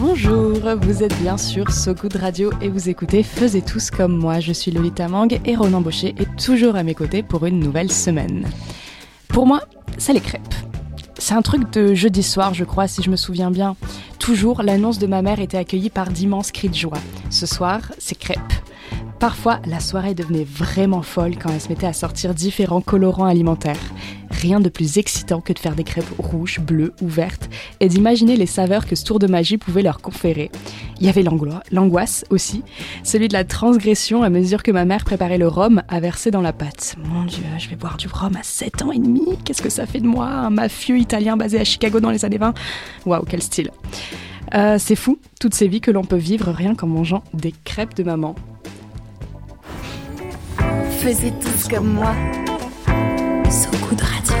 Bonjour, vous êtes bien sur So Good Radio et vous écoutez Faisez tous comme moi. Je suis Lolita Mang et Ronan Baucher est toujours à mes côtés pour une nouvelle semaine. Pour moi, c'est les crêpes. C'est un truc de jeudi soir, je crois, si je me souviens bien. Toujours, l'annonce de ma mère était accueillie par d'immenses cris de joie. Ce soir, c'est crêpes. Parfois, la soirée devenait vraiment folle quand elle se mettait à sortir différents colorants alimentaires. Rien de plus excitant que de faire des crêpes rouges, bleues ou vertes et d'imaginer les saveurs que ce tour de magie pouvait leur conférer. Il y avait l'angoisse aussi, celui de la transgression à mesure que ma mère préparait le rhum à verser dans la pâte. Mon Dieu, je vais boire du rhum à 7 ans et demi Qu'est-ce que ça fait de moi, un mafieux italien basé à Chicago dans les années 20 Waouh, quel style Euh, C'est fou, toutes ces vies que l'on peut vivre rien qu'en mangeant des crêpes de maman. Faisiez tous comme moi. So Good Radio.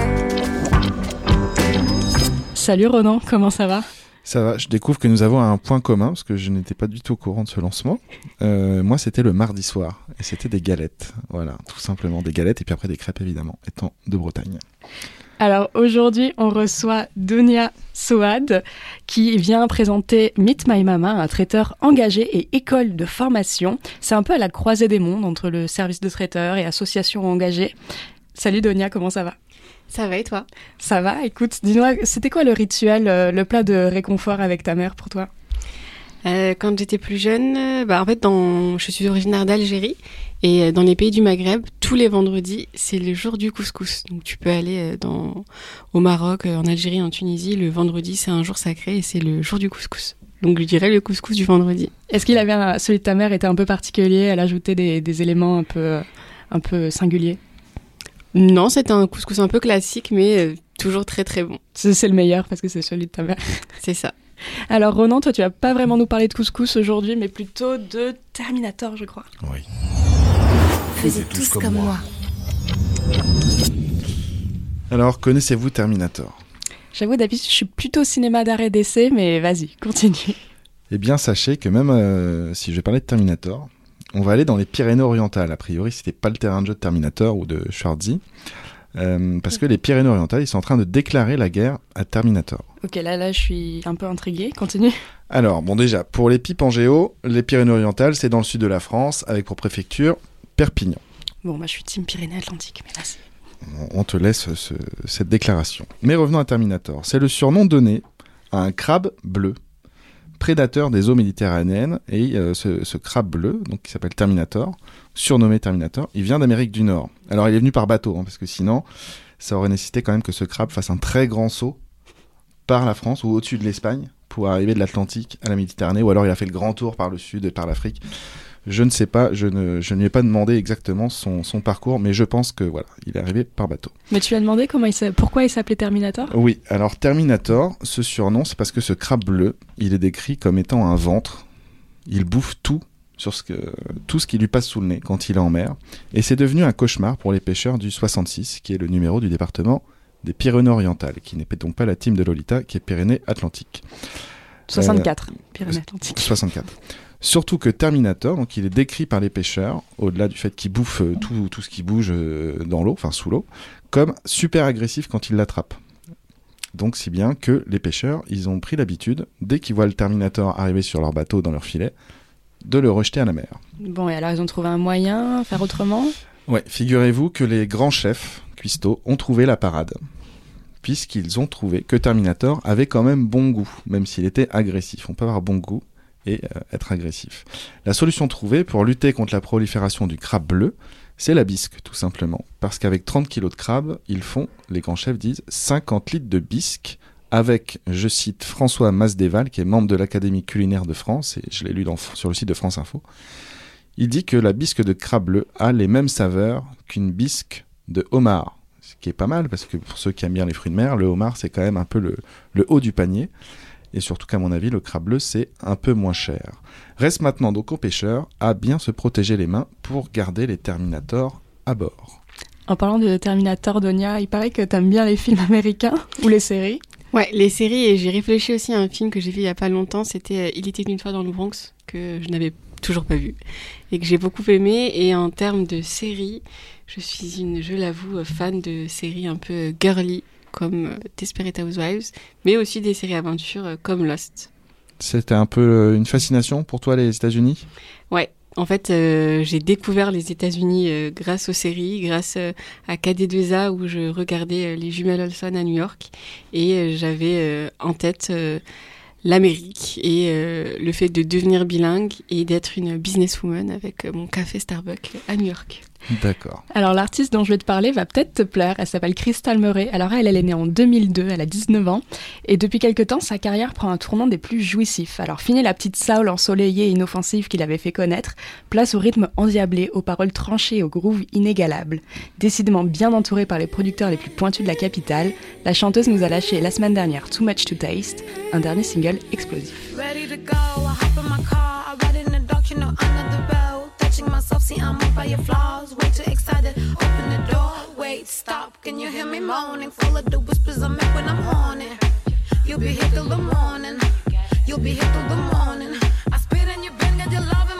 Salut Ronan, comment ça va? Ça va, je découvre que nous avons un point commun, parce que je n'étais pas du tout au courant de ce lancement. Euh, moi, c'était le mardi soir, et c'était des galettes. Voilà, tout simplement des galettes, et puis après des crêpes, évidemment, étant de Bretagne. Alors aujourd'hui, on reçoit Donia Soad qui vient présenter Meet My Mama, un traiteur engagé et école de formation. C'est un peu à la croisée des mondes entre le service de traiteur et association engagée. Salut Donia, comment ça va? Ça va et toi? Ça va, écoute, dis-moi, c'était quoi le rituel, euh, le plat de réconfort avec ta mère pour toi? Euh, Quand j'étais plus jeune, euh, bah, en fait, dans... je suis originaire d'Algérie et dans les pays du Maghreb, tous les vendredis, c'est le jour du couscous. Donc tu peux aller dans... au Maroc, en Algérie, en Tunisie. Le vendredi, c'est un jour sacré et c'est le jour du couscous. Donc je dirais le couscous du vendredi. Est-ce qu'il avait un- celui de ta mère était un peu particulier, elle ajoutait des, des éléments un peu, un peu singuliers? Non, c'était un couscous un peu classique, mais euh, toujours très très bon. C'est c'est le meilleur parce que c'est celui de ta mère. C'est ça. Alors Ronan, toi tu vas pas vraiment nous parler de couscous aujourd'hui, mais plutôt de Terminator, je crois. Oui. Faisiez tous comme moi. Alors, connaissez-vous Terminator? J'avoue d'habitude je suis plutôt cinéma d'arrêt d'essai, mais vas-y, continue. Eh bien, sachez que même euh, si je vais parler de Terminator, on va aller dans les Pyrénées-Orientales. A priori, c'était pas le terrain de jeu de Terminator ou de Schwarzy. Euh, parce que les Pyrénées-Orientales, ils sont en train de déclarer la guerre à Terminator. Ok, là là je suis un peu intriguée, continue. Alors, bon, déjà, pour les pipes en géo, les Pyrénées-Orientales, c'est dans le sud de la France, avec pour préfecture Perpignan. Bon, moi je suis team Pyrénées-Atlantiques, mais là c'est... On- On te laisse ce- cette déclaration. Mais revenons à Terminator. C'est le surnom donné à un crabe bleu, prédateur des eaux méditerranéennes. Et euh, ce, crabe bleu, donc qui s'appelle Terminator, surnommé Terminator, il vient d'Amérique du Nord. Alors il est venu par bateau, hein, parce que sinon, ça aurait nécessité quand même que ce crabe fasse un très grand saut par la France ou au-dessus de l'Espagne pour arriver de l'Atlantique à la Méditerranée, ou alors il a fait le grand tour par le sud et par l'Afrique. Je ne sais pas, je ne, je ne lui ai pas demandé exactement son, son parcours, mais je pense que voilà, il est arrivé par bateau. Mais tu as demandé comment il pourquoi il s'appelait Terminator? Oui, alors Terminator, ce surnom, c'est parce que ce crabe bleu, il est décrit comme étant un ventre. Il bouffe tout sur ce que, tout ce qui lui passe sous le nez quand il est en mer. Et c'est devenu un cauchemar pour les pêcheurs du 66, qui est le numéro du département des Pyrénées-Orientales, qui n'est donc pas la team de Lolita, qui est Pyrénées-Atlantiques. 64, Pyrénées-Atlantiques. 64. Surtout que Terminator, donc il est décrit par les pêcheurs, au-delà du fait qu'il bouffe euh, tout, tout ce qui bouge euh, dans l'eau, enfin sous l'eau, comme super agressif quand il l'attrape. Donc si bien que les pêcheurs, ils ont pris l'habitude, dès qu'ils voient le Terminator arriver sur leur bateau, dans leur filet, de le rejeter à la mer. Bon, et alors ils ont trouvé un moyen, faire autrement? Ouais, figurez-vous que les grands chefs cuistots ont trouvé la parade. Puisqu'ils ont trouvé que Terminator avait quand même bon goût, même s'il était agressif. On peut avoir bon goût et euh, être agressif. La solution trouvée pour lutter contre la prolifération du crabe bleu, c'est la bisque, tout simplement. Parce qu'avec 30 kilos de crabe, ils font, les grands chefs disent, 50 litres de bisque avec, je cite, François Masdéval, qui est membre de l'Académie culinaire de France, et je l'ai lu sur le site de France Info. Il dit que la bisque de crabe bleu a les mêmes saveurs qu'une bisque de homard. Ce qui est pas mal, parce que pour ceux qui aiment bien les fruits de mer, le homard, c'est quand même un peu le haut du panier. Et surtout qu'à mon avis, le crabe bleu, c'est un peu moins cher. Reste maintenant donc aux pêcheurs à bien se protéger les mains pour garder les Terminators à bord. En parlant de Terminator, Donia, il paraît que t'aimes bien les films américains ou les séries? Ouais, les séries, et j'ai réfléchi aussi à un film que j'ai vu il y a pas longtemps, c'était euh, Il était une fois dans le Bronx, que je n'avais toujours pas vu, et que j'ai beaucoup aimé. Et en termes de séries, je suis une, je l'avoue, euh, fan de séries un peu euh, girly, comme euh, Desperate Housewives, mais aussi des séries aventures euh, comme Lost. C'était un peu euh, une fascination pour toi, les États-Unis? Ouais. En fait, euh, j'ai découvert les États-Unis euh, grâce aux séries, grâce euh, à KD2A où je regardais les jumelles Olson à New York et j'avais en tête l'Amérique et le fait de devenir bilingue et d'être une businesswoman avec mon café Starbucks à New York. D'accord. Alors l'artiste dont je vais te parler va peut-être te plaire, elle s'appelle Crystal Murray. Alors elle, elle est née en 2002, elle a 19 ans, et depuis quelque temps, sa carrière prend un tournant des plus jouissifs. Alors fini la petite soul ensoleillée et inoffensive qu'il avait fait connaître, place au rythme endiablé, aux paroles tranchées et au groove inégalable. Décidément bien entourée par les producteurs les plus pointus de la capitale, la chanteuse nous a lâché la semaine dernière Too Much to Taste, un dernier single explosif. Ready to go, I hop in my car, I ride in the dark, you know, under the bell. Touching myself, see, I'm moved by your flaws. Way too excited, open the door. Wait, stop, can you hear me moaning? Full of the whispers I make when I'm horny. You'll be here till the morning. You'll be here till the morning. I spit in your bin, got your love in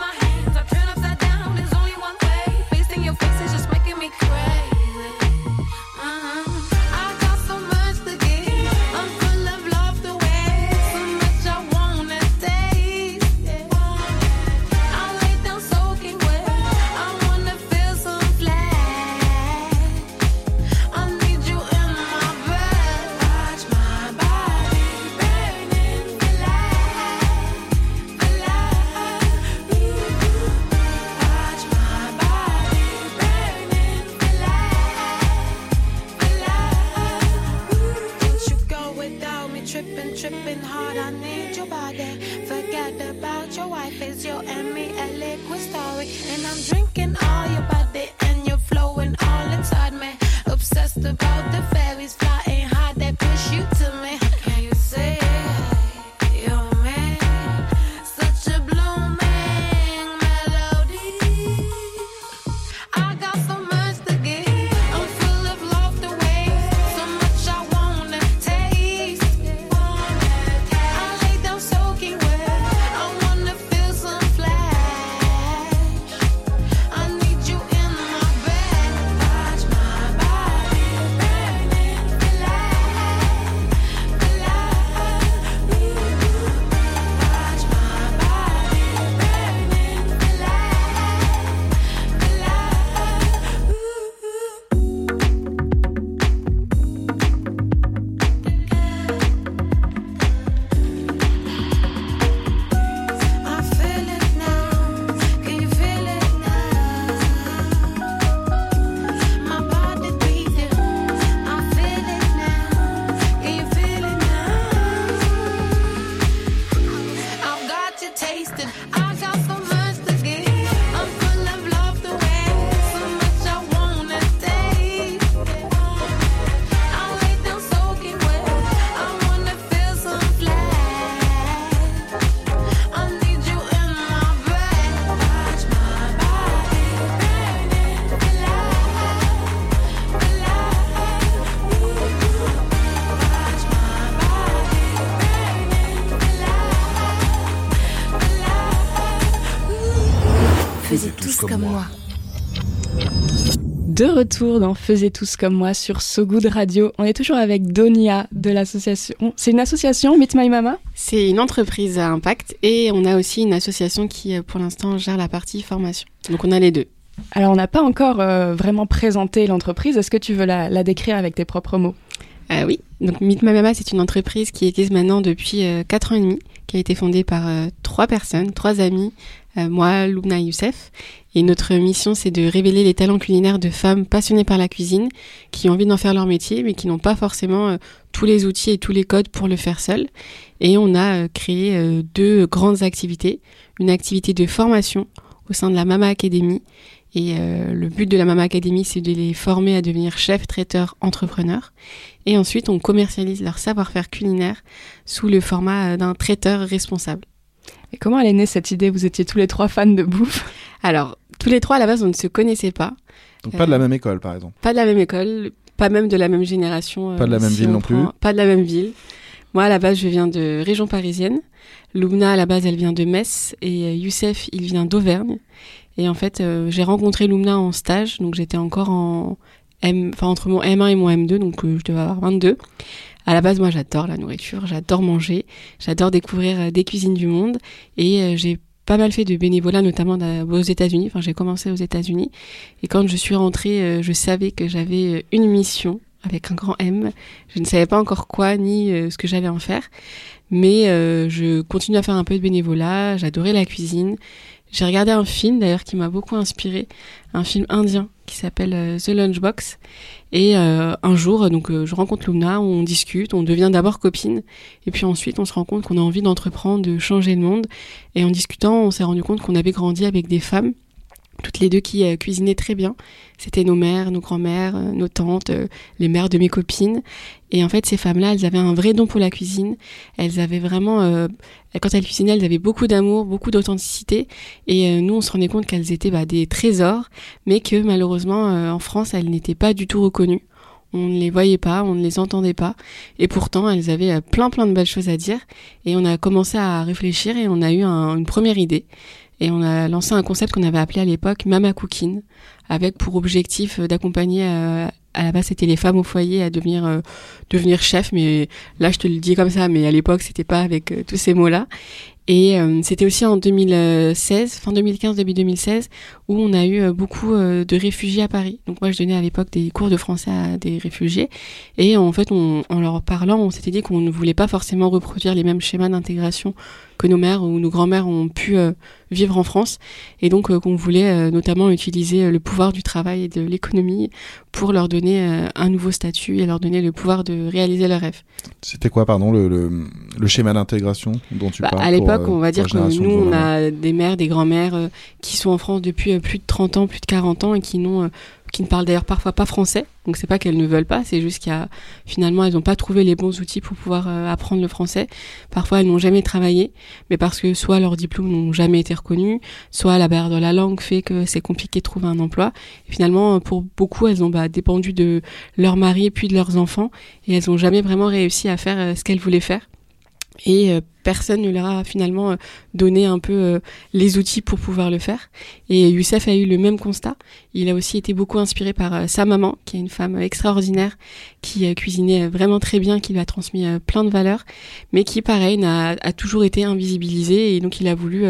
retour dans Faisez tous comme moi sur So Good Radio. On est toujours avec Donia de l'association. C'est une association Meet My Mama? C'est une entreprise à impact et on a aussi une association qui, euh, pour l'instant, gère la partie formation. Donc on a les deux. Alors on n'a pas encore euh, vraiment présenté l'entreprise. Est-ce que tu veux la, la décrire avec tes propres mots? Euh, oui, donc Meet My Mama, c'est une entreprise qui existe maintenant depuis euh, 4 ans et demi, qui a été fondée par euh, trois personnes, trois amis, moi, Loubna et Youssef. Et notre mission, c'est de révéler les talents culinaires de femmes passionnées par la cuisine, qui ont envie d'en faire leur métier, mais qui n'ont pas forcément euh, tous les outils et tous les codes pour le faire seul. Et on a euh, créé euh, deux grandes activités. Une activité de formation au sein de la Mama Academy Et le but de la Mama Academy, c'est de les former à devenir chefs, traiteurs, entrepreneurs. Et ensuite, on commercialise leur savoir-faire culinaire sous le format d'un traiteur responsable. Et comment elle est née cette idée? Vous étiez tous les trois fans de bouffe Alors, tous les trois, à la base, on ne se connaissait pas. Donc pas de la même école, par exemple. Pas de la même école, pas même de la même génération. Pas de la euh, même si ville on non plus. Pas de la même ville. Moi, à la base, je viens de région parisienne. Lumna, à la base, elle vient de Metz. Et euh, Youssef, il vient d'Auvergne. Et en fait, euh, j'ai rencontré Lumna en stage. Donc, j'étais encore en M, enfin, entre mon M1 et mon M2. Donc, euh, je devais avoir 22. À la base, moi, j'adore la nourriture. J'adore manger. J'adore découvrir euh, des cuisines du monde. Et euh, j'ai pas mal fait de bénévolat, notamment aux États-Unis. Enfin, j'ai commencé aux États-Unis. Et quand je suis rentrée, euh, je savais que j'avais une mission avec un grand M. Je ne savais pas encore quoi ni ce que j'allais en faire. Mais je continue à faire un peu de bénévolat. J'adorais la cuisine. J'ai regardé un film d'ailleurs qui m'a beaucoup inspiré, un film indien qui s'appelle The Lunchbox. Et euh, un jour, donc euh, je rencontre Lumna, on discute, on devient d'abord copine, et puis ensuite on se rend compte qu'on a envie d'entreprendre, de changer le monde. Et en discutant, on s'est rendu compte qu'on avait grandi avec des femmes, toutes les deux qui euh, cuisinaient très bien. C'était nos mères, nos grands-mères, euh, nos tantes, euh, les mères de mes copines. Et en fait, ces femmes-là, elles avaient un vrai don pour la cuisine. Elles avaient vraiment, quand elles cuisinaient, elles avaient beaucoup d'amour, beaucoup d'authenticité. Et nous, on se rendait compte qu'elles étaient bah, des trésors, mais que malheureusement, en France, elles n'étaient pas du tout reconnues. On ne les voyait pas, on ne les entendait pas. Et pourtant, elles avaient plein, plein de belles choses à dire. Et on a commencé à réfléchir et on a eu un- une première idée. Et on a lancé un concept qu'on avait appelé à l'époque Mama Cooking, avec pour objectif euh, d'accompagner, euh, à la base c'était les femmes au foyer à devenir euh, devenir chef, mais là je te le dis comme ça, mais à l'époque c'était pas avec tous ces mots-là. Et euh, c'était aussi en 2016, fin 2015, début 2016, où on a eu euh, beaucoup euh, de réfugiés à Paris. Donc moi je donnais à l'époque des cours de français à des réfugiés, et en fait on- en leur parlant, on s'était dit qu'on ne voulait pas forcément reproduire les mêmes schémas d'intégration que nos mères ou nos grands-mères ont pu euh, vivre en France, et donc qu'on voulait notamment utiliser le pouvoir du travail et de l'économie pour leur donner un nouveau statut et leur donner le pouvoir de réaliser leurs rêves. C'était quoi, pardon, le, le, le schéma d'intégration dont tu Bah, parles à l'époque, on va dire que nous, on a des mères, des grands-mères qui sont en France depuis plus de 30 ans, plus de 40 ans et qui n'ont, euh, qui ne parlent d'ailleurs parfois pas français. Donc c'est pas qu'elles ne veulent pas, c'est juste a finalement elles n'ont pas trouvé les bons outils pour pouvoir euh, apprendre le français. Parfois elles n'ont jamais travaillé, mais parce que soit leurs diplômes n'ont jamais été reconnus, soit la barrière de la langue fait que c'est compliqué de trouver un emploi. Finalement, pour beaucoup, elles ont bah, dépendu de leur mari puis de leurs enfants et elles n'ont jamais vraiment réussi à faire euh, ce qu'elles voulaient faire. Et euh, personne ne leur a finalement euh, donné un peu euh, les outils pour pouvoir le faire. Et Youssef a eu le même constat. Il a aussi été beaucoup inspiré par sa maman, qui est une femme extraordinaire, qui cuisinait vraiment très bien, qui lui a transmis plein de valeurs, mais qui, pareil, n'a, a toujours été invisibilisée. Et donc, il a voulu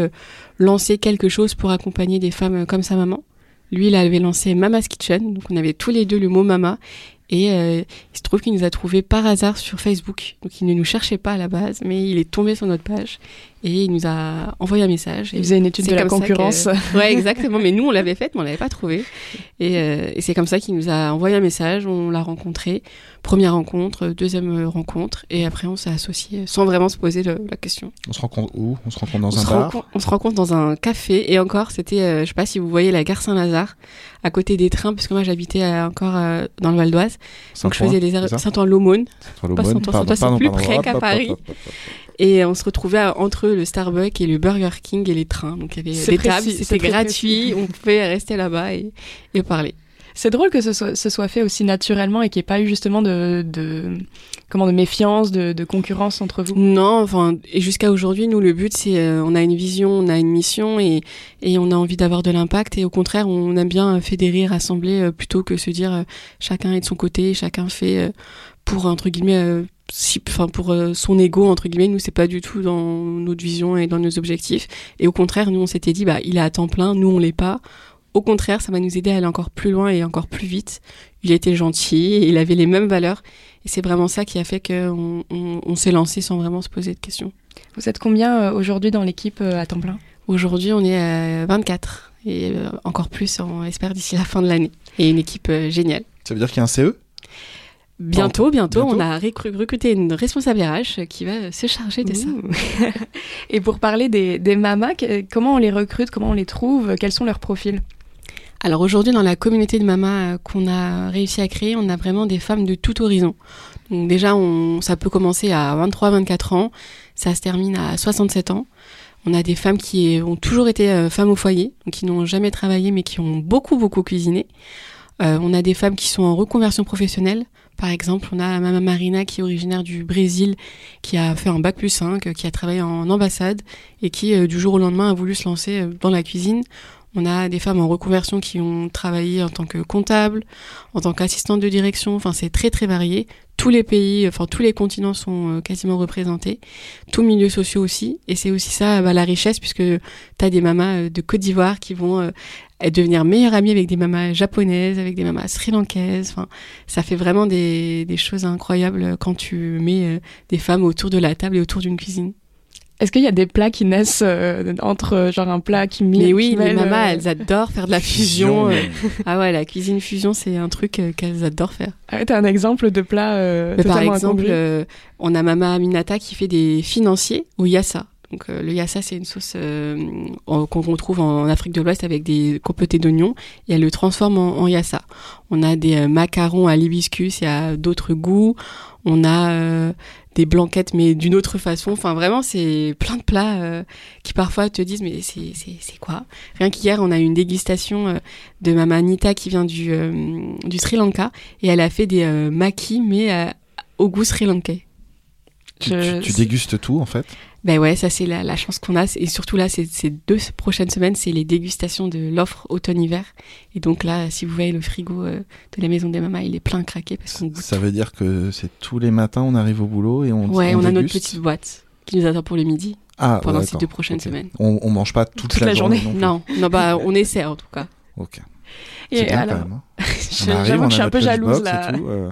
lancer quelque chose pour accompagner des femmes comme sa maman. Lui, il avait lancé Mama's Kitchen, donc on avait tous les deux le mot mama. Et euh, il se trouve qu'il nous a trouvé par hasard sur Facebook. Donc il ne nous cherchait pas à la base, mais il est tombé sur notre page et il nous a envoyé un message. Il faisait une étude de la concurrence. que- Ouais, exactement. Mais nous, on l'avait faite, mais on l'avait pas trouvée. Et, euh, et c'est comme ça qu'il nous a envoyé un message. On l'a rencontré. Première rencontre, deuxième rencontre, et après on s'est associés sans vraiment se poser le- la question. On se rencontre où? On se rencontre dans on, un bar? on se rencontre dans un café et encore, c'était, euh, je sais pas si vous voyez la gare Saint-Lazare, à côté des trains, parce que moi j'habitais euh, encore euh, dans le Val d'Oise. Donc je faisais arrêts ça? Saint-Ouen-l'Aumône. Saint-Ouen, pas Saint-Ouen, pardon, Saint-Ouen, c'est pardon, plus pardon. près qu'à hop, hop, Paris. Et on se retrouvait entre le Starbucks et le Burger King et les trains. Donc il y avait des précis, tables, c'était gratuit, on pouvait rester là-bas et, et parler. C'est drôle que ce soit, ce soit fait aussi naturellement et qu'il n'y ait pas eu justement de, de, comment, de méfiance, de, de concurrence entre vous. Non, enfin, et jusqu'à aujourd'hui, nous, le but, c'est, euh, on a une vision, on a une mission et, et on a envie d'avoir de l'impact. Et au contraire, on aime bien fédérer, rassembler, euh, plutôt que se dire euh, chacun est de son côté, chacun fait euh, pour, entre guillemets, si, enfin, pour euh, son ego, entre guillemets. Nous, c'est pas du tout dans notre vision et dans nos objectifs. Et au contraire, nous, on s'était dit, bah, il est à temps plein, nous, on l'est pas. Au contraire, ça va nous aider à aller encore plus loin et encore plus vite. Il était gentil, il avait les mêmes valeurs. Et c'est vraiment ça qui a fait qu'on on, on s'est lancé sans vraiment se poser de questions. Vous êtes combien euh, aujourd'hui dans l'équipe euh, à temps plein? Aujourd'hui, on est à 24 et euh, encore plus, on espère d'ici la fin de l'année. Et une équipe euh, géniale. Ça veut dire qu'il y a un CE Bientôt, bientôt, bientôt on a recru- recruté une responsable RH qui va se charger de ça. Ouh. Et pour parler des, des mamas, comment on les recrute, comment on les trouve, quels sont leurs profils? Alors aujourd'hui, dans la communauté de mamas euh, qu'on a réussi à créer, on a vraiment des femmes de tout horizon. Donc déjà, on, ça peut commencer à 23-24 ans, ça se termine à 67 ans. On a des femmes qui ont toujours été euh, femmes au foyer, donc qui n'ont jamais travaillé mais qui ont beaucoup beaucoup cuisiné. Euh, on a des femmes qui sont en reconversion professionnelle. Par exemple, on a Mama Marina qui est originaire du Brésil, qui a fait un bac plus 5, qui a travaillé en ambassade et qui euh, du jour au lendemain a voulu se lancer euh, dans la cuisine. On a des femmes en reconversion qui ont travaillé en tant que comptable, en tant qu'assistante de direction. Enfin, c'est très très varié. Tous les pays, enfin tous les continents sont euh, quasiment représentés. Tous milieux sociaux aussi. Et c'est aussi ça bah, la richesse puisque tu as des mamas euh, de Côte d'Ivoire qui vont euh, devenir meilleures amies avec des mamas japonaises, avec des mamas sri-lankaises. Enfin, ça fait vraiment des, choses incroyables quand tu mets des femmes autour de la table et autour d'une cuisine. Est-ce qu'il y a des plats qui naissent euh, entre euh, genre un plat qui Mais oui, les mamas, euh, elles adorent faire de la fusion. euh. Ah ouais, la cuisine fusion, c'est un truc euh, qu'elles adorent faire. Ah ouais, t'as un exemple de plat euh, Mais par exemple, euh, on a Mama Aminata qui fait des financiers au yassa. Donc euh, le yassa, c'est une sauce euh, qu'on retrouve en Afrique de l'Ouest avec des compotés d'oignons et elle le transforme en, en yassa. On a des euh, macarons à l'hibiscus et à d'autres goûts. On a euh, des blanquettes mais d'une autre façon. Enfin vraiment, c'est plein de plats euh, qui parfois te disent mais c'est c'est c'est quoi? Rien qu'hier, on a eu une dégustation euh, de Mama Anita qui vient du euh, du Sri Lanka et elle a fait des euh, makis mais euh, au goût sri lankais. Tu, Je- tu- tu dégustes tout en fait? Ben ouais, ça c'est la, la chance qu'on a. Et surtout là, ces, ces deux prochaines semaines, c'est les dégustations de l'offre automne-hiver. Et donc là, si vous voyez le frigo euh, de la maison des mamas, il est plein craqué parce qu'on goûte. Ça veut dire que c'est tous les matins on arrive au boulot et on Ouais, on, a notre petite boîte qui nous attend pour le midi ah, pendant ouais, ces deux prochaines semaines. On, on mange pas toute, Toute la journée. non. Non, non, bah on essaie en tout cas. Ok. Et bien alors, quand même. hein. je- arrive, suis un peu jalouse là. tout, euh,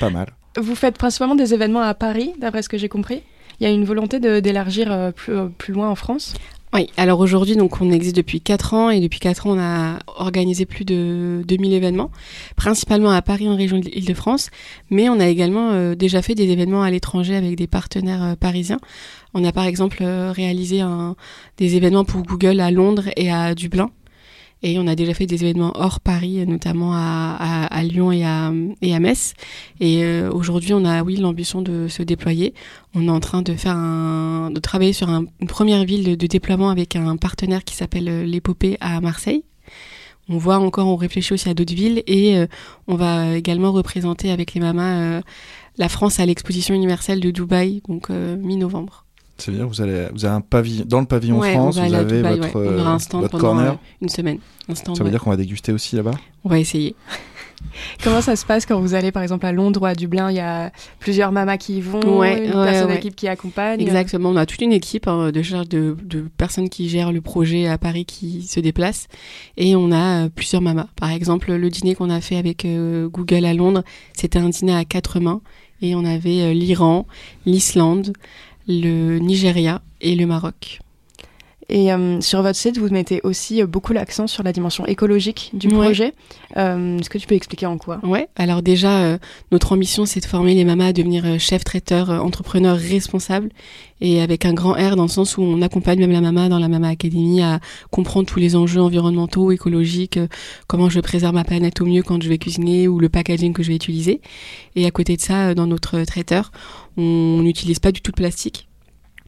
pas mal. Vous faites principalement des événements à Paris, d'après ce que j'ai compris. Il y a une volonté d'élargir euh, plus, euh, plus loin en France. Oui, alors aujourd'hui, donc on existe depuis 4 ans et depuis 4 ans, on a organisé plus de 2000 événements, principalement à Paris en région Île-de-France, mais on a également euh, déjà fait des événements à l'étranger avec des partenaires parisiens. On a par exemple réalisé des événements pour Google à Londres et à Dublin. Et on a déjà fait des événements hors Paris, notamment à, à, à Lyon et à, et à Metz. Et euh, aujourd'hui, on a, oui, l'ambition de se déployer. On est en train de faire un, de travailler sur un- une première ville de, déploiement avec un partenaire qui s'appelle euh, l'Épopée à Marseille. On voit encore, on réfléchit aussi à d'autres villes et euh, on va également représenter avec les mamas euh, la France à l'exposition universelle de Dubaï, donc euh, mi-novembre. Ça veut dire que vous, allez, vous avez un pavillon dans le pavillon Ouais, France, vous avez Dubaï, votre, ouais. On aura un stand votre pendant corner. euh, une semaine. Un stand, Ça veut ouais. dire qu'on va déguster aussi là-bas? On va essayer. Comment ça se passe quand vous allez par exemple à Londres ou à Dublin? Il y a plusieurs mamas qui y vont, Ouais, une ouais, personne ouais. d'équipe qui accompagne. Exactement, on a toute une équipe hein, de, charge de, de personnes qui gèrent le projet à Paris qui se déplacent et on a euh, plusieurs mamas. Par exemple, le dîner qu'on a fait avec euh, Google à Londres, c'était un dîner à quatre mains et on avait euh, l'Iran, l'Islande, le Nigeria et le Maroc. Et euh, sur votre site, vous mettez aussi euh, beaucoup l'accent sur la dimension écologique du Ouais. projet. Euh, Est-ce que tu peux expliquer en quoi? Ouais, alors déjà, euh, notre ambition, c'est de former les mamas à devenir euh, chefs traiteurs, euh, entrepreneurs responsables, et avec un grand R dans le sens où on accompagne même la maman dans la Mama Academy à comprendre tous les enjeux environnementaux, écologiques, comment je préserve ma planète au mieux quand je vais cuisiner ou le packaging que je vais utiliser. Et à côté de ça, dans notre traiteur, on n'utilise pas du tout de plastique.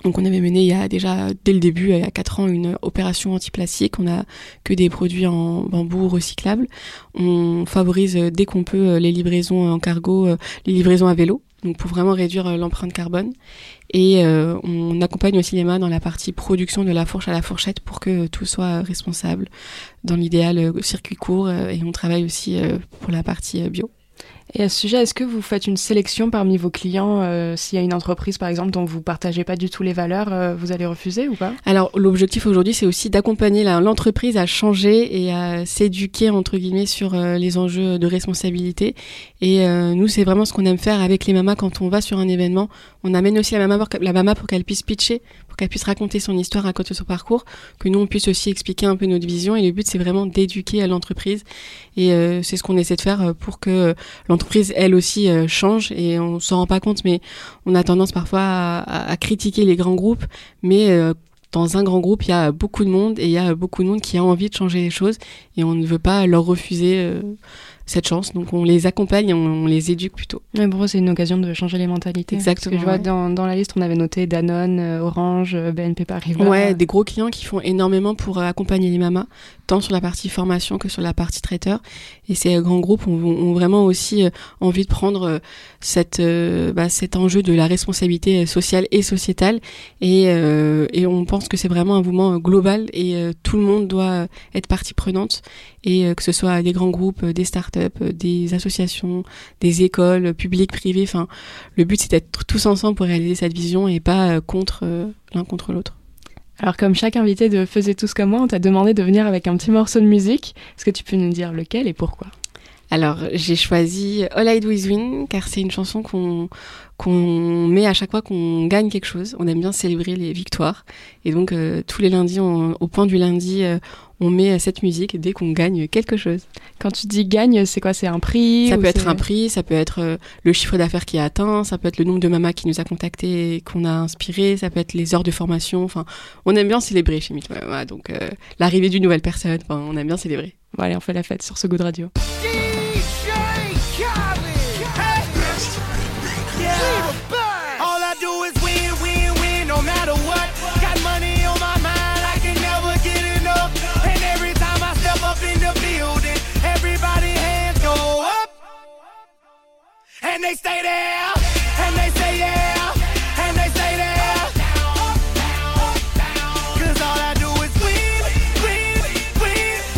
Donc on avait mené il y a déjà dès le début, il y a 4 ans, une opération anti-plastique. On a que des produits en bambou recyclables. On favorise euh, dès qu'on peut euh, les livraisons en cargo, euh, les livraisons à vélo, donc pour vraiment réduire l'empreinte carbone. Et euh, on accompagne aussi les mains dans la partie production de la fourche à la fourchette pour que tout soit responsable. Dans l'idéal, circuit court. et on travaille aussi pour la partie bio. Et à ce sujet, est-ce que vous faites une sélection parmi vos clients euh, S'il y a une entreprise, par exemple, dont vous partagez pas du tout les valeurs, euh, vous allez refuser ou pas? Alors l'objectif aujourd'hui, c'est aussi d'accompagner l'entreprise à changer et à s'éduquer entre guillemets sur euh, les enjeux de responsabilité. Et euh, nous, c'est vraiment ce qu'on aime faire avec les mamas quand on va sur un événement. On amène aussi la maman pour, pour qu'elle puisse pitcher, qu'elle puisse raconter son histoire, raconter son parcours, que nous on puisse aussi expliquer un peu notre vision. Et le but, c'est vraiment d'éduquer à l'entreprise. Et euh, c'est ce qu'on essaie de faire euh, pour que euh, l'entreprise, elle aussi, change. Et on s'en rend pas compte, mais on a tendance parfois à, à- à critiquer les grands groupes, mais dans un grand groupe, il y a beaucoup de monde et il y a beaucoup de monde qui a envie de changer les choses et on ne veut pas leur refuser cette chance. Donc on les accompagne, on, on les éduque plutôt. Mais pour c'est une occasion de changer les mentalités. Exactement, Parce que je vois ouais. dans, dans la liste, on avait noté Danone, euh, Orange, euh, BNP Paribas. Ouais, des gros clients qui font énormément pour euh, accompagner les mamas, tant sur la partie formation que sur la partie traiteur. Et ces grands groupes ont, ont vraiment aussi envie de prendre cette, bah, cet enjeu de la responsabilité sociale et sociétale. Et, euh, et on pense que c'est vraiment un mouvement global et tout le monde doit être partie prenante. Et que ce soit des grands groupes, des startups, euh, des associations, des écoles, publiques, privées. Enfin, le but c'est d'être tous ensemble pour réaliser cette vision et pas euh, contre euh, l'un contre l'autre. Alors comme chaque invité de Faisait tous comme moi, on t'a demandé de venir avec un petit morceau de musique. Est-ce que tu peux nous dire lequel et pourquoi? Alors, j'ai choisi All I Do Is Win car c'est une chanson qu'on qu'on met à chaque fois qu'on gagne quelque chose. On aime bien célébrer les victoires et donc euh, tous les lundis, on- au point du lundi, euh, on met cette musique dès qu'on gagne quelque chose. Quand tu dis gagne, c'est quoi? C'est un prix Ça peut être un prix, ça peut être euh, le chiffre d'affaires qui est atteint, ça peut être le nombre de mamas qui nous a contactés et qu'on a inspiré, ça peut être les heures de formation. Enfin, on aime bien célébrer chez Mama, donc euh, l'arrivée d'une nouvelle personne. Enfin, on aime bien célébrer. Bon allez, on fait la fête sur ce goût de radio. And they stay there, and they say yeah, and they stay there. Cause all I do is.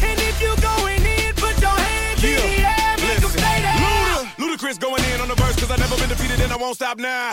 And if you going in, put your hands in the air, make 'em stay there. Luda, Ludacris going in on the verse, cause I never been defeated and I won't stop now.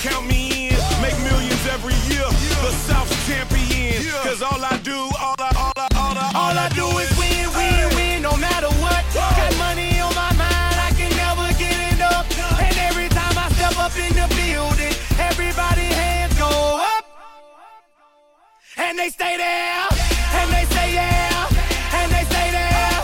they stay there, and they say yeah, and they stay there.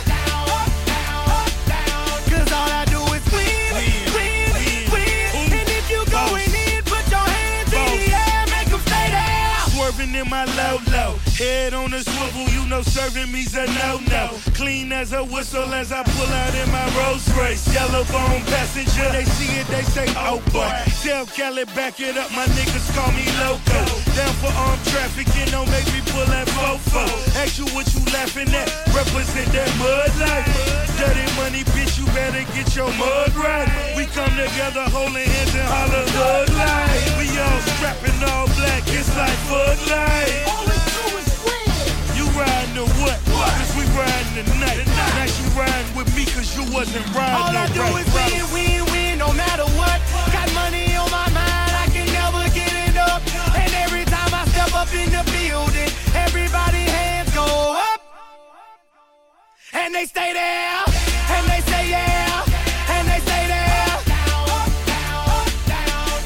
Cause all I do is win, win, win. And if you going in, put your hands in the air, make stay there. Swerving in my low low, head on the swivel, you know serving me's a no no. Clean as a whistle as I pull out in my Rolls Royce. Yellow bone passenger, they see it, they say oh boy. Tell Kelly back it up, my niggas call me loco. Down for armed trafficking, don't make me pull that fofo. Ask you what you laughing at, represent that mud life. Dirty money, bitch, you better get your mud right. We come together holding hands and holler hood life. We all strapping all black, it's like Bud Light. You riding to what? Cause we riding tonight. Now you riding with me cause you wasn't riding All no do right they stay there, and they say yeah, and they stay there.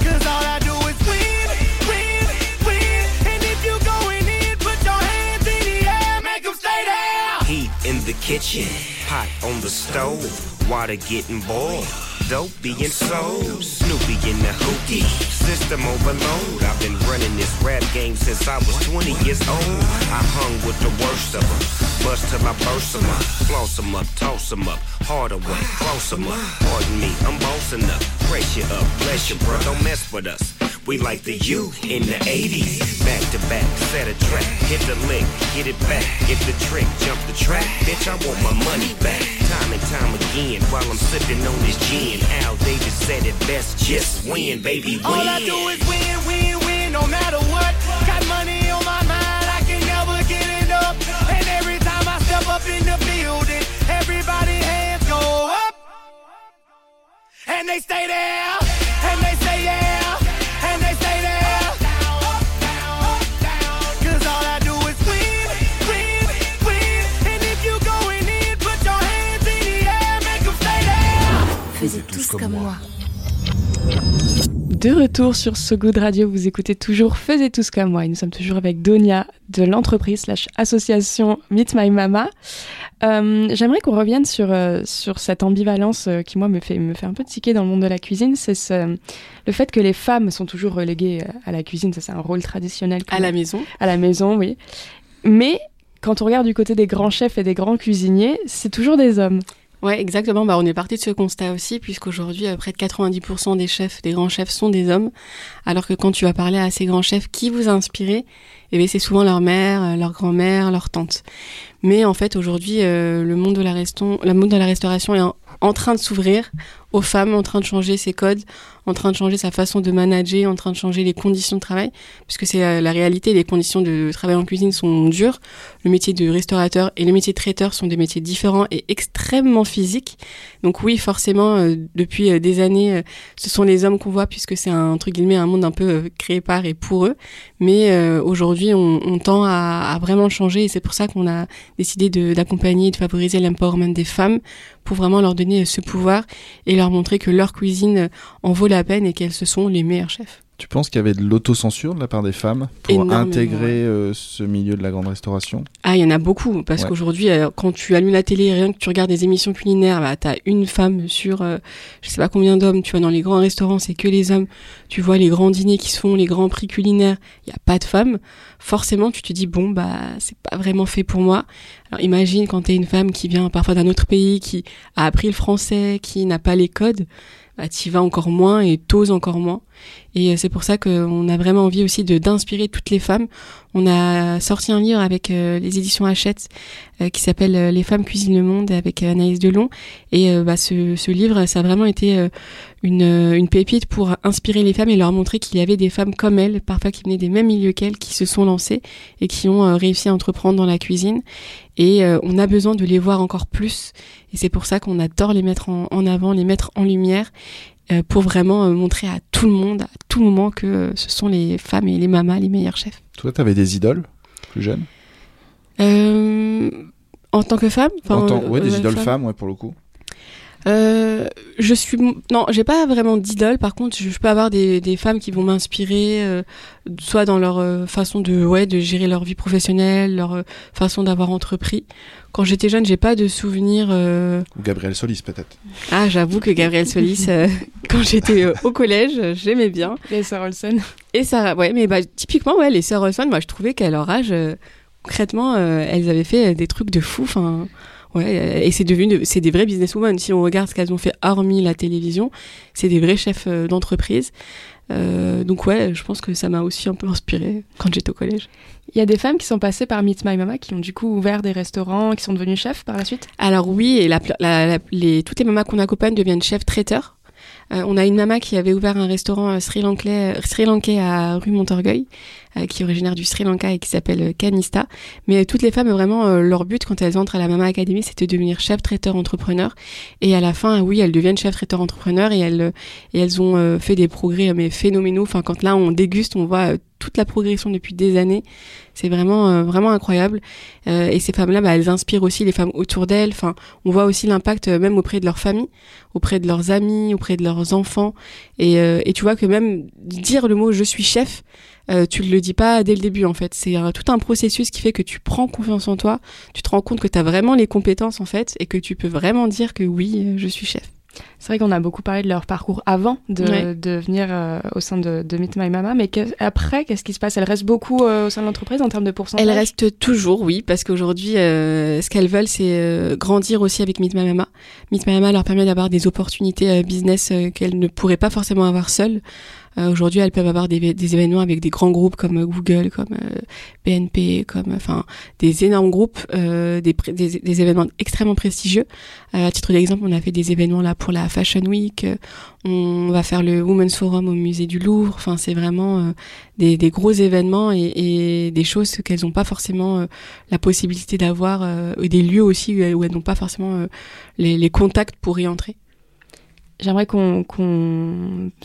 Cause all I do is win, win, win. And if you going in, put your hands in the air, make 'em stay there. Heat in the kitchen, pot on the stove, water getting boiled. Dope being sold, Snoopy in the hookie, system overload. I've been running this rap game since I was 20 years old. I hung with the worst of them, bust till I burst them up, floss them up, toss them up, harder way, close them up. Pardon me, I'm bossing up, brace you up, bless you, bro, don't mess with us. We like the U in the 80s. Back to back, set a track, hit the lick, get it back, get the trick, jump the track. Bitch, I want my money back. Time and time again, while I'm sipping on this gin. Al Davis said it best, just win, baby, win. All I do is win, win, win, no matter And they stay there, De retour sur So Good Radio, vous écoutez toujours Faisez tous comme moi. Et nous sommes toujours avec Donia de l'entreprise slash association Meet My Mama. Euh, J'aimerais qu'on revienne sur, euh, sur cette ambivalence euh, qui, moi, me fait, me fait un peu tiquer dans le monde de la cuisine. C'est ce, le fait que les femmes sont toujours reléguées à la cuisine. Ça, c'est un rôle traditionnel. À la maison À la maison, oui. Mais quand on regarde du côté des grands chefs et des grands cuisiniers, c'est toujours des hommes. Ouais, exactement. Bah, on est parti de ce constat aussi, puisqu'aujourd'hui, euh, près de 90% des chefs, des grands chefs, sont des hommes. Alors que quand tu vas parler à ces grands chefs qui vous a inspiré, eh c'est souvent leur mère, euh, leur grand-mère, leur tante. Mais en fait, aujourd'hui, euh, le monde de la restauration est en train de s'ouvrir aux femmes, en train de changer ses codes, en train de changer sa façon de manager, en train de changer les conditions de travail, puisque c'est la, la réalité, les conditions de travail en cuisine sont dures. Le métier de restaurateur et le métier de traiteur sont des métiers différents et extrêmement physiques. Donc oui, forcément, euh, depuis euh, des années, euh, ce sont les hommes qu'on voit, puisque c'est un entre guillemets un monde un peu euh, créé par et pour eux. Mais euh, aujourd'hui, on, tend à, à vraiment changer, et c'est pour ça qu'on a décidé d'accompagner et de favoriser l'empowerment des femmes pour vraiment leur donner euh, ce pouvoir et leur montrer que leur cuisine euh, en vaut la peine et qu'elles se sont les meilleurs chefs. Tu penses qu'il y avait de l'autocensure de la part des femmes pour Énormément, intégrer euh, ce milieu de la grande restauration? Ah, il y en a beaucoup, parce Ouais. qu'aujourd'hui, euh, quand tu allumes la télé, rien que tu regardes des émissions culinaires, bah, t'as une femme sur, euh, je sais pas combien d'hommes, tu vois, dans les grands restaurants, c'est que les hommes, tu vois les grands dîners qui se font, les grands prix culinaires, il y a pas de femmes, forcément, tu te dis, bon, bah, c'est pas vraiment fait pour moi. Alors, imagine quand t'es une femme qui vient parfois d'un autre pays, qui a appris le français, qui n'a pas les codes, bah, encore moins et t'oses encore moins. Et euh, c'est pour ça qu'on a vraiment envie aussi de d'inspirer toutes les femmes. On a sorti un livre avec euh, les éditions Hachette euh, qui s'appelle Les femmes cuisinent le monde avec Anaïs Delon. Et bah, ce, ce livre, ça a vraiment été une, une pépite pour inspirer les femmes et leur montrer qu'il y avait des femmes comme elles, parfois qui venaient des mêmes milieux qu'elles, qui se sont lancées et qui ont réussi à entreprendre dans la cuisine. Et on a besoin de les voir encore plus. Et c'est pour ça qu'on adore les mettre en, en avant, les mettre en lumière pour vraiment euh, montrer à tout le monde, à tout moment, que euh, ce sont les femmes et les mamas les meilleurs chefs. Toi, t'avais des idoles plus jeunes? Euh, en tant que femme En tant- euh, Ouais, des euh, idoles femme. femmes, ouais, pour le coup. Euh, je suis non, j'ai pas vraiment d'idole. Par contre, je, je peux avoir des, des femmes qui vont m'inspirer, euh, soit dans leur euh, façon de ouais de gérer leur vie professionnelle, leur euh, façon d'avoir entrepris. Quand j'étais jeune, j'ai pas de souvenirs. euh, Ou Gabriel Solis, peut-être. Ah, j'avoue que Gabrielle Solis, euh, quand j'étais euh, au collège, j'aimais bien. Les sœurs Olsen. Et ça, ouais, mais bah, typiquement, ouais, les sœurs Olsen, moi, je trouvais qu'à leur âge, euh, concrètement, euh, elles avaient fait des trucs de fou. Enfin, ouais, et c'est devenu, de- c'est des vrais businesswomen. Si on regarde ce qu'elles ont fait hormis la télévision, c'est des vrais chefs euh, d'entreprise. Euh, donc ouais, je pense que ça m'a aussi un peu inspiré quand j'étais au collège. Il y a des femmes qui sont passées par Meet My Mama, qui ont du coup ouvert des restaurants, qui sont devenues chefs par la suite? Alors oui, et la, la- la- les, toutes les mamas qu'on accompagne deviennent chefs traiteurs. Euh, on a une maman qui avait ouvert un restaurant euh, sri lankais, euh, sri lankais à rue Montorgueil, qui est originaire du Sri Lanka et qui s'appelle euh, Kanista. Mais euh, toutes les femmes, vraiment, euh, leur but quand elles entrent à la Mama Academy, c'était de devenir chef traiteur entrepreneur. Et à la fin, euh, oui, elles deviennent chef traiteur entrepreneur et elles, euh, et elles ont euh, fait des progrès euh, mais phénoménaux. Enfin, quand là on déguste, on voit euh, toute la progression depuis des années. C'est vraiment euh, vraiment incroyable. Euh, et ces femmes-là, bah, elles inspirent aussi les femmes autour d'elles. Enfin, on voit aussi l'impact euh, même auprès de leur famille, auprès de leurs amis, auprès de leurs enfants. Et, euh, et tu vois que même dire le mot je suis chef, euh, tu le dis pas dès le début en fait. C'est euh, tout un processus qui fait que tu prends confiance en toi, tu te rends compte que tu as vraiment les compétences en fait et que tu peux vraiment dire que oui, euh, je suis chef. C'est vrai qu'on a beaucoup parlé de leur parcours avant de, Ouais. de venir euh, au sein de, de Meet My Mama, mais après, qu'est-ce qui se passe? Elles restent beaucoup euh, au sein de l'entreprise en termes de pourcentage? Elles restent toujours, oui, parce qu'aujourd'hui, euh, ce qu'elles veulent, c'est grandir aussi avec Meet My Mama. Meet My Mama leur permet d'avoir des opportunités business qu'elles ne pourraient pas forcément avoir seules. Euh, Aujourd'hui, elles peuvent avoir des, des événements avec des grands groupes comme euh, Google, comme euh, BNP, comme enfin des énormes groupes, euh, des, des, des événements extrêmement prestigieux. Euh, à titre d'exemple, on a fait des événements là pour la Fashion Week. euh, on va faire le Women's Forum au musée du Louvre. Enfin, c'est vraiment euh, des, des gros événements et, et des choses qu'elles n'ont pas forcément euh, la possibilité d'avoir, euh, et des lieux aussi où elles, n'ont pas forcément euh, les, les contacts pour y entrer. J'aimerais qu'on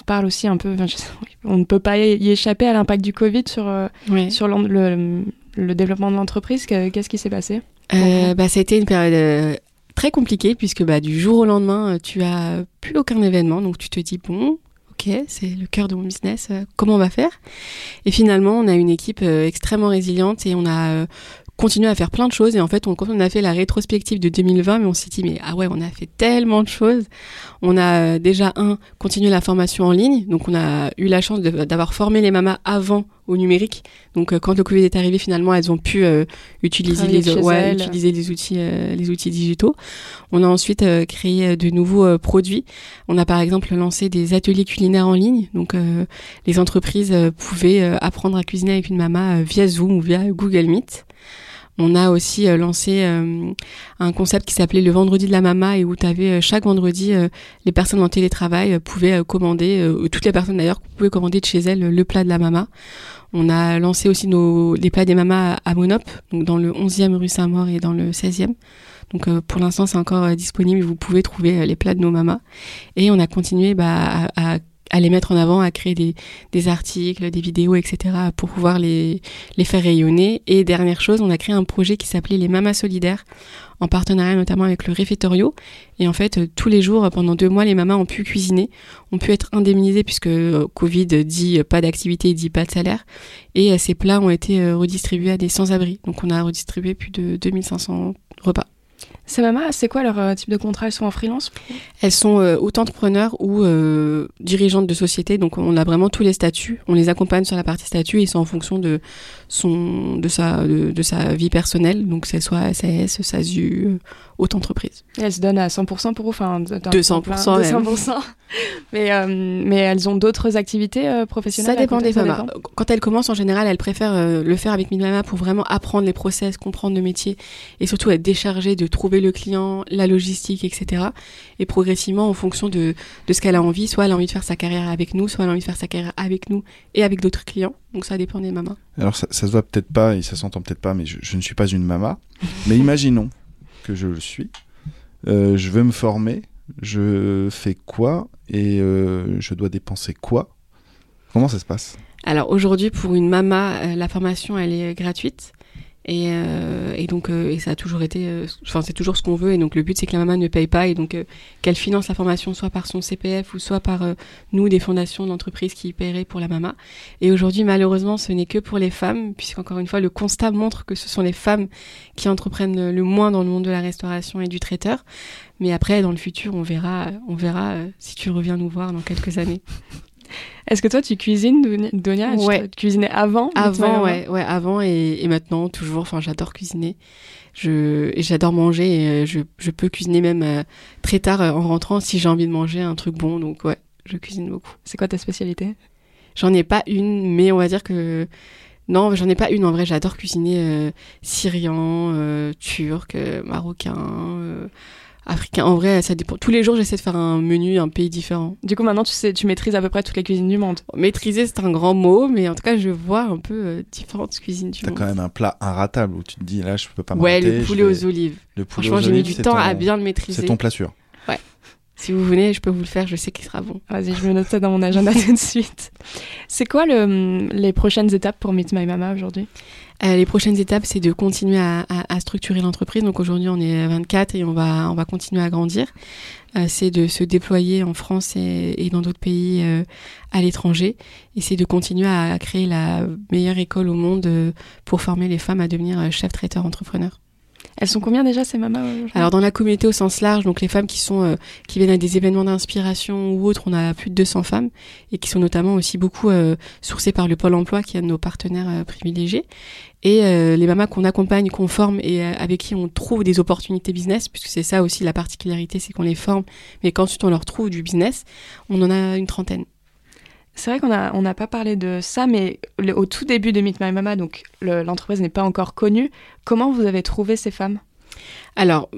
parle aussi un peu, enfin, je sais- on ne peut pas y échapper à l'impact du Covid sur, euh, sur le, le développement de l'entreprise. Que- Qu'est-ce qui s'est passé Euh, bah, ça a été une période euh, très compliqué puisque bah, du jour au lendemain, tu as plus aucun événement. Donc tu te dis, bon, ok, c'est le cœur de mon business, comment on va faire? Et finalement, on a une équipe extrêmement résiliente et on a continué à faire plein de choses. Et en fait, on, quand on a fait la rétrospective de 2020, mais on s'est dit, mais ah ouais, on a fait tellement de choses. On a euh, déjà, un, continué la formation en ligne. Donc on a eu la chance d'avoir formé les mamas avant au numérique. Donc euh, quand le Covid est arrivé, finalement, elles ont pu euh, utiliser, les, ouais, utiliser les outils, euh, les outils digitaux. On a ensuite euh, créé euh, de nouveaux produits. On a par exemple lancé des ateliers culinaires en ligne. Donc euh, les entreprises euh, pouvaient euh, apprendre à cuisiner avec une maman via Zoom ou via Google Meet. On a aussi euh, lancé euh, un concept qui s'appelait le vendredi de la mama et où tu avais chaque vendredi euh, les personnes en télétravail euh, pouvaient euh, commander euh, toutes les personnes d'ailleurs pouvaient commander de chez elles euh, le plat de la mama. On a lancé aussi nos les plats des mamas à Monop, donc dans le 11e rue Saint-Maur et dans le 16e. Donc euh, pour l'instant c'est encore euh, disponible, vous pouvez trouver euh, les plats de nos mamas et on a continué bah, à, à à les mettre en avant, à créer des, articles, des vidéos, etc. pour pouvoir les, les faire rayonner. Et dernière chose, on a créé un projet qui s'appelait les Mamas Solidaires, en partenariat notamment avec le Réfectorio. Et en fait, euh, tous les jours, pendant deux mois, les mamas ont pu cuisiner, ont pu être indemnisées puisque euh, Covid dit euh, pas d'activité, dit pas de salaire. Et ces plats ont été redistribués à des sans-abri. Donc on a redistribué plus de 2500 repas. Ces mamas, c'est quoi leur euh, type de contrat? Elles sont en freelance Elles sont euh, ou entrepreneurs ou euh, dirigeantes de société, donc on a vraiment tous les statuts. On les accompagne sur la partie statut et c'est en fonction de son de sa de, de sa vie personnelle, donc que ce soit SAS, SASU, euh, haute entreprise. Et elles se donnent à 100% pour vous, enfin d'un 200%, temps plein, même. 200%. mais euh, mais elles ont d'autres activités euh, professionnelles? Ça dépend des mamas. dépend Quand elles commencent, en général, elles préfèrent euh, le faire avec Mille Mamas pour vraiment apprendre les process, comprendre le métier et surtout être déchargées de trouver le client, la logistique, etc. Et progressivement, en fonction de, de ce qu'elle a envie, soit elle a envie de faire sa carrière avec nous, soit elle a envie de faire sa carrière avec nous et avec d'autres clients. Donc ça dépend des mamas. Alors ça, ça se voit peut-être pas et ça s'entend peut-être pas, mais je, je ne suis pas une mama. mais imaginons que je le suis. Euh, je veux me former. Je fais quoi et euh, je dois dépenser quoi? Comment ça se passe? Alors aujourd'hui, pour une mama, euh, la formation, elle est gratuite. Et, euh, et donc, euh, et ça a toujours été, euh, enfin, c'est toujours ce qu'on veut. Et donc, le but, c'est que la maman ne paye pas et donc euh, qu'elle finance la formation soit par son CPF ou soit par euh, nous, des fondations d'entreprises qui paieraient pour la mama. Et aujourd'hui, malheureusement, ce n'est que pour les femmes, puisqu'encore une fois, le constat montre que ce sont les femmes qui entreprennent le moins dans le monde de la restauration et du traiteur. Mais après, dans le futur, on verra, on verra si tu reviens nous voir dans quelques années. Est-ce que toi tu cuisines, Donia- Ouais. Tu cuisinais avant Avant, ouais, ouais, avant et, et maintenant, toujours. Enfin, j'adore cuisiner. Je, et j'adore manger et euh, je, je peux cuisiner même euh, très tard euh, en rentrant si j'ai envie de manger un truc bon. Donc, ouais, je cuisine beaucoup. C'est quoi ta spécialité? J'en ai pas une, mais on va dire que. Non, j'en ai pas une en vrai. J'adore cuisiner euh, syrien, euh, turc, marocain, africain. En vrai, ça dépend. Tous les jours, j'essaie de faire un menu, un pays différent. Du coup, maintenant tu sais, tu maîtrises à peu près toutes les cuisines du monde. Maîtriser, c'est un grand mot, mais en tout cas, je vois un peu euh, différentes cuisines du T'as monde. quand même un plat inratable où tu te dis là je peux pas me Ouais, le poulet vais- aux olives. Le poulet Franchement, j'ai mis du temps ton- à bien le maîtriser. C'est ton plat sûr. Ouais. Si vous venez, je peux vous le faire, je sais qu'il sera bon. Vas-y, je me note ça dans mon agenda tout de suite. C'est quoi le, les prochaines étapes pour Meet My Mama aujourd'hui? Euh, les prochaines étapes, c'est de continuer à, à- à structurer l'entreprise. Donc aujourd'hui, on est 24 et on va, on va continuer à grandir. Euh, c'est de se déployer en France et, et dans d'autres pays euh, à l'étranger. Et c'est de continuer à, à créer la meilleure école au monde euh, pour former les femmes à devenir chef traiteur entrepreneur. Elles sont combien déjà ces mamas Alors dans la communauté au sens large, donc les femmes qui sont euh, qui viennent à des événements d'inspiration ou autres, on a plus de 200 femmes et qui sont notamment aussi beaucoup euh, sourcées par le Pôle Emploi qui est un de nos partenaires euh, privilégiés et les mamas qu'on accompagne, qu'on forme et avec qui on trouve des opportunités business puisque c'est ça aussi la particularité, c'est qu'on les forme mais qu'ensuite on leur trouve du business, on en a une trentaine. C'est vrai qu'on a on n'a pas parlé de ça, mais au tout début de Meet My Mama, donc le- l'entreprise n'est pas encore connue. Comment vous avez trouvé ces femmes? Alors,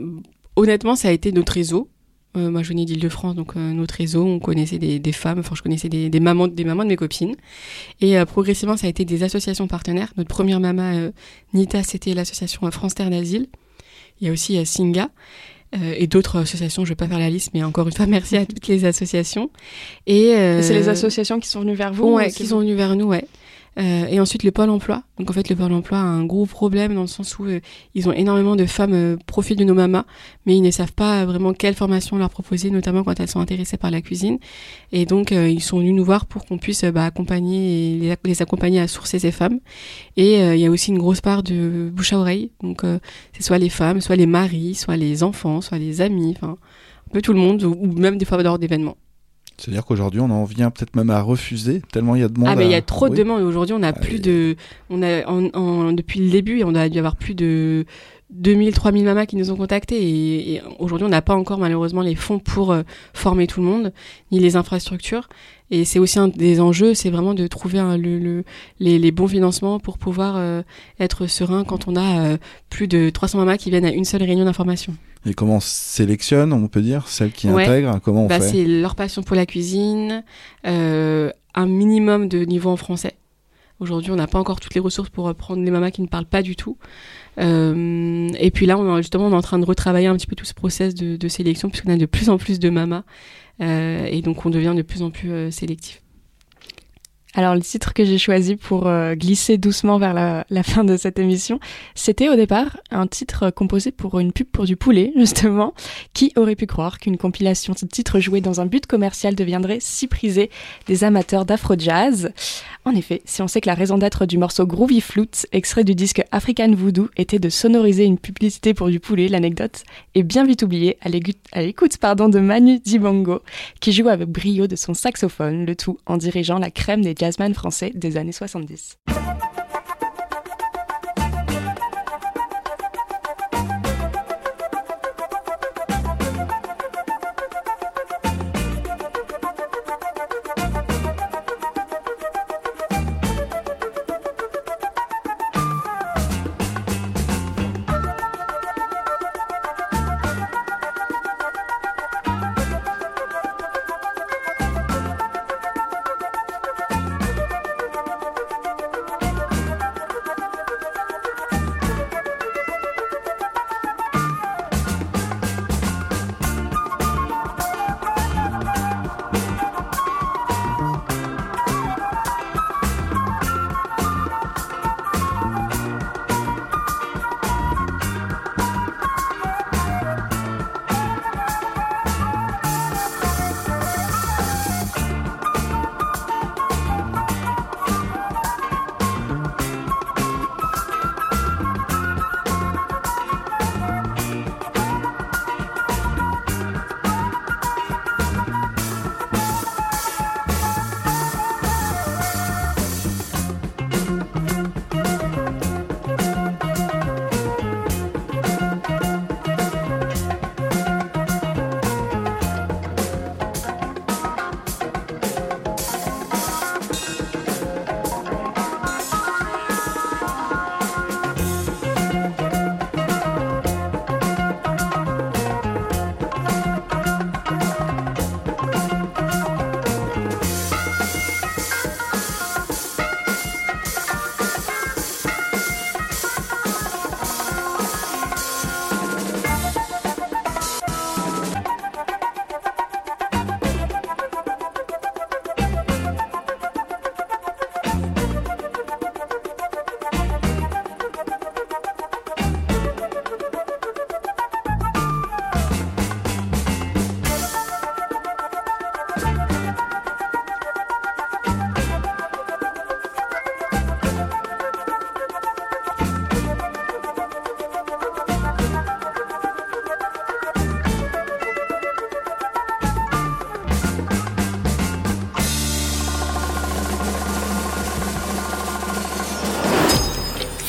honnêtement, ça a été notre réseau. Euh, moi, je venais d'Île-de-France, donc euh, notre réseau, on connaissait des, femmes, enfin, je connaissais des, mamans, des mamans de mes copines. Et euh, progressivement, ça a été des associations partenaires. Notre première maman, Nita, c'était l'association France Terre d'Asile. Il y a aussi Singa. Euh, et d'autres associations, je vais pas faire la liste, mais encore une fois, merci à toutes les associations. Et, euh, Et C'est les associations qui sont venues vers vous Ouais, qui sont venus vers nous, ouais. Euh, et ensuite le pôle emploi. Donc en fait le pôle emploi a un gros problème dans le sens où euh, ils ont énormément de femmes euh, profil de nos mamas, mais ils ne savent pas vraiment quelle formation leur proposer, notamment quand elles sont intéressées par la cuisine. Et donc euh, ils sont venus nous voir pour qu'on puisse euh, bah, accompagner et les, ac- les accompagner à sourcer ces femmes. Et euh, il y a aussi une grosse part de bouche à oreille. Donc euh, c'est soit les femmes, soit les maris, soit les enfants, soit les amis, enfin un peu tout le monde, ou, ou même des fois lors d'événements. C'est-à-dire qu'aujourd'hui, on en vient peut-être même à refuser, tellement il y a de monde. Ah mais il y a trop de demandes. Aujourd'hui, on a plus de, on a en, en- depuis le début, on a dû avoir plus de 2000, 3000 mamas qui nous ont contactés et, et aujourd'hui, on n'a pas encore malheureusement les fonds pour euh, former tout le monde ni les infrastructures. Et c'est aussi un des enjeux, c'est vraiment de trouver un- le, le- les, les bons financements pour pouvoir euh, être serein quand on a euh, plus de 300 mamas qui viennent à une seule réunion d'information. Et comment on sélectionne, on peut dire, celles qui Ouais. intègrent Comment on Bah, fait C'est leur passion pour la cuisine, euh, un minimum de niveau en français. Aujourd'hui, on n'a pas encore toutes les ressources pour prendre les mamas qui ne parlent pas du tout. Euh, et puis là, on justement, on est en train de retravailler un petit peu tout ce process de, de sélection, puisqu'on a de plus en plus de mamas. Euh, et donc, on devient de plus en plus euh, sélectif. Alors le titre que j'ai choisi pour euh, glisser doucement vers la, fin de cette émission, c'était au départ un titre composé pour une pub pour du poulet, justement. Qui aurait pu croire qu'une compilation de titres joués dans un but commercial deviendrait si prisée des amateurs d'afro-jazz En effet, si on sait que la raison d'être du morceau Groovy Flute, extrait du disque African Voodoo, était de sonoriser une publicité pour du poulet, l'anecdote est bien vite oubliée à l'écoute de Manu Dibango, qui joue avec brio de son saxophone, le tout en dirigeant la crème des jazzman français des années 70.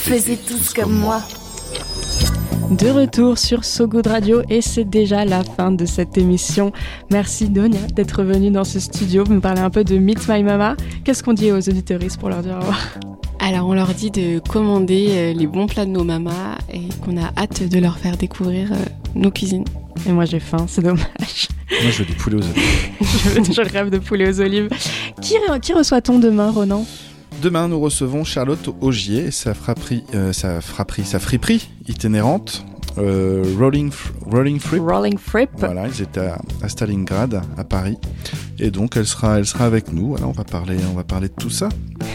Tous comme moi. De retour sur So Good Radio et c'est déjà la fin de cette émission. Merci Donia d'être venue dans ce studio, me parler un peu de Meet My Mama. Qu'est-ce qu'on dit aux auditeuristes pour leur dire au revoir? Alors, on leur dit de commander euh, les bons plats de nos mamas et qu'on a hâte de leur faire découvrir euh, nos cuisines. Et moi j'ai faim, c'est dommage. Moi, je veux du poulet aux olives. je, je rêve de poulet aux olives. Qui, qui reçoit-on demain, Ronan? Demain, nous recevons Charlotte Augier et sa frapperie, euh, sa frapperie, sa friperie itinérante, euh, Rolling, Rolling Frip. Rolling Frip. Voilà, ils étaient à, à Stalingrad, à Paris, et donc elle sera, elle sera avec nous. Voilà, on va parler, on va parler de tout ça.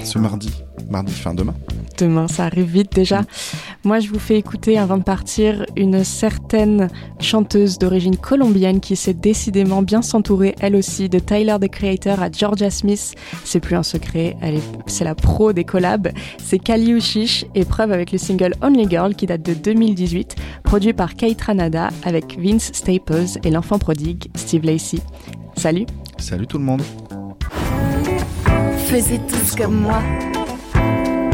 ce mardi, mardi fin demain. Demain, ça arrive vite déjà. Moi, je vous fais écouter avant de partir une certaine chanteuse d'origine colombienne qui s'est décidément bien s'entourer, elle aussi, de Tyler the Creator à Georgia Smith. C'est plus un secret, elle est, c'est la pro des collabs. C'est Kali Uchich, épreuve avec le single Only Girl qui date de 2018, produit par Kate Ranada avec Vince Staples et l'enfant prodigue Steve Lacey. Salut Salut tout le monde Faisez tous comme moi.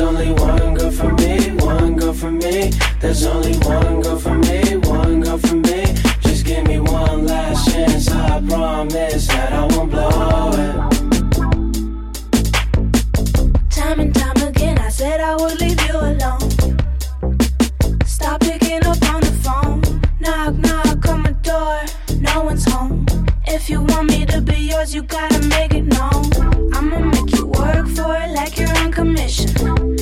There's only one girl for me, one girl for me. There's only one girl for me, one girl for me. Just give me one last chance, I promise that I won't blow it. Time and time again, I said I would leave you alone. Stop picking up on If you want me to be yours, you gotta make it known. I'ma make you work for it like you're on commission.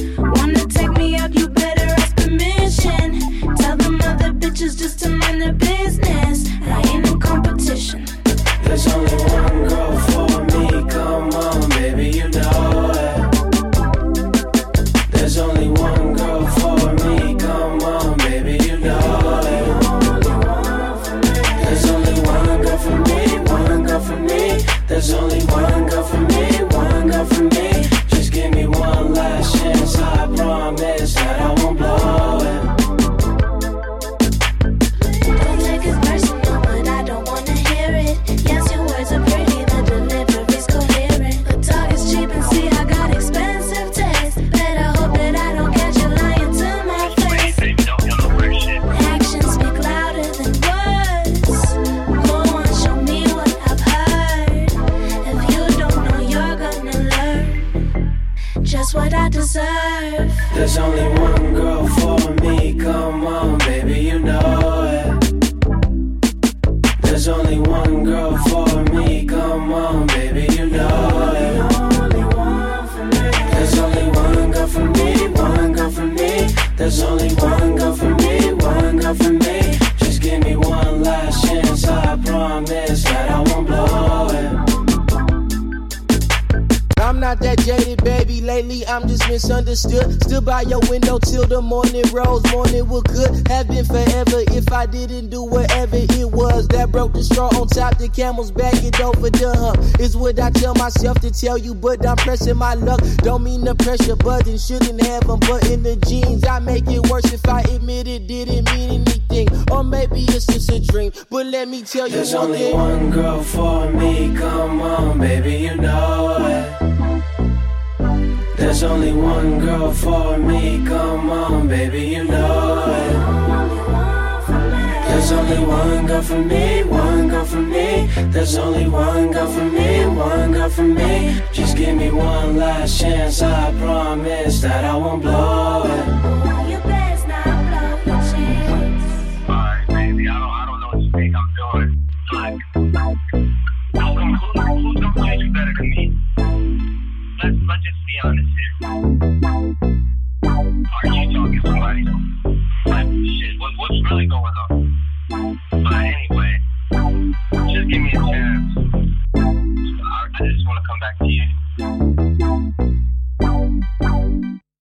Misunderstood. Stood by your window till the morning rose. Morning would could have been forever if I didn't do whatever it was that broke the straw on top. The camel's back, it over the hump. Is what I tell myself to tell you, but I'm pressing my luck. Don't mean the pressure button shouldn't have them, but in the jeans, I make it worse if I admit it didn't mean anything. Or maybe it's just a dream. But let me tell you There's one only thing. one girl for me, come on, baby, you know it. There's only one girl for me, come on, baby, you know it. There's only one girl for me, one girl for me. There's only one girl for me, one girl for me. Just give me one last chance, I promise that I won't blow it. You best not blow chance. Alright, baby, I don't, I don't know what you think I'm doing. Who, you better than me? Let's, let's just are you talking to somebody? Shit, what's really going on? But anyway, just give me a chance. I, I just want to come back to you.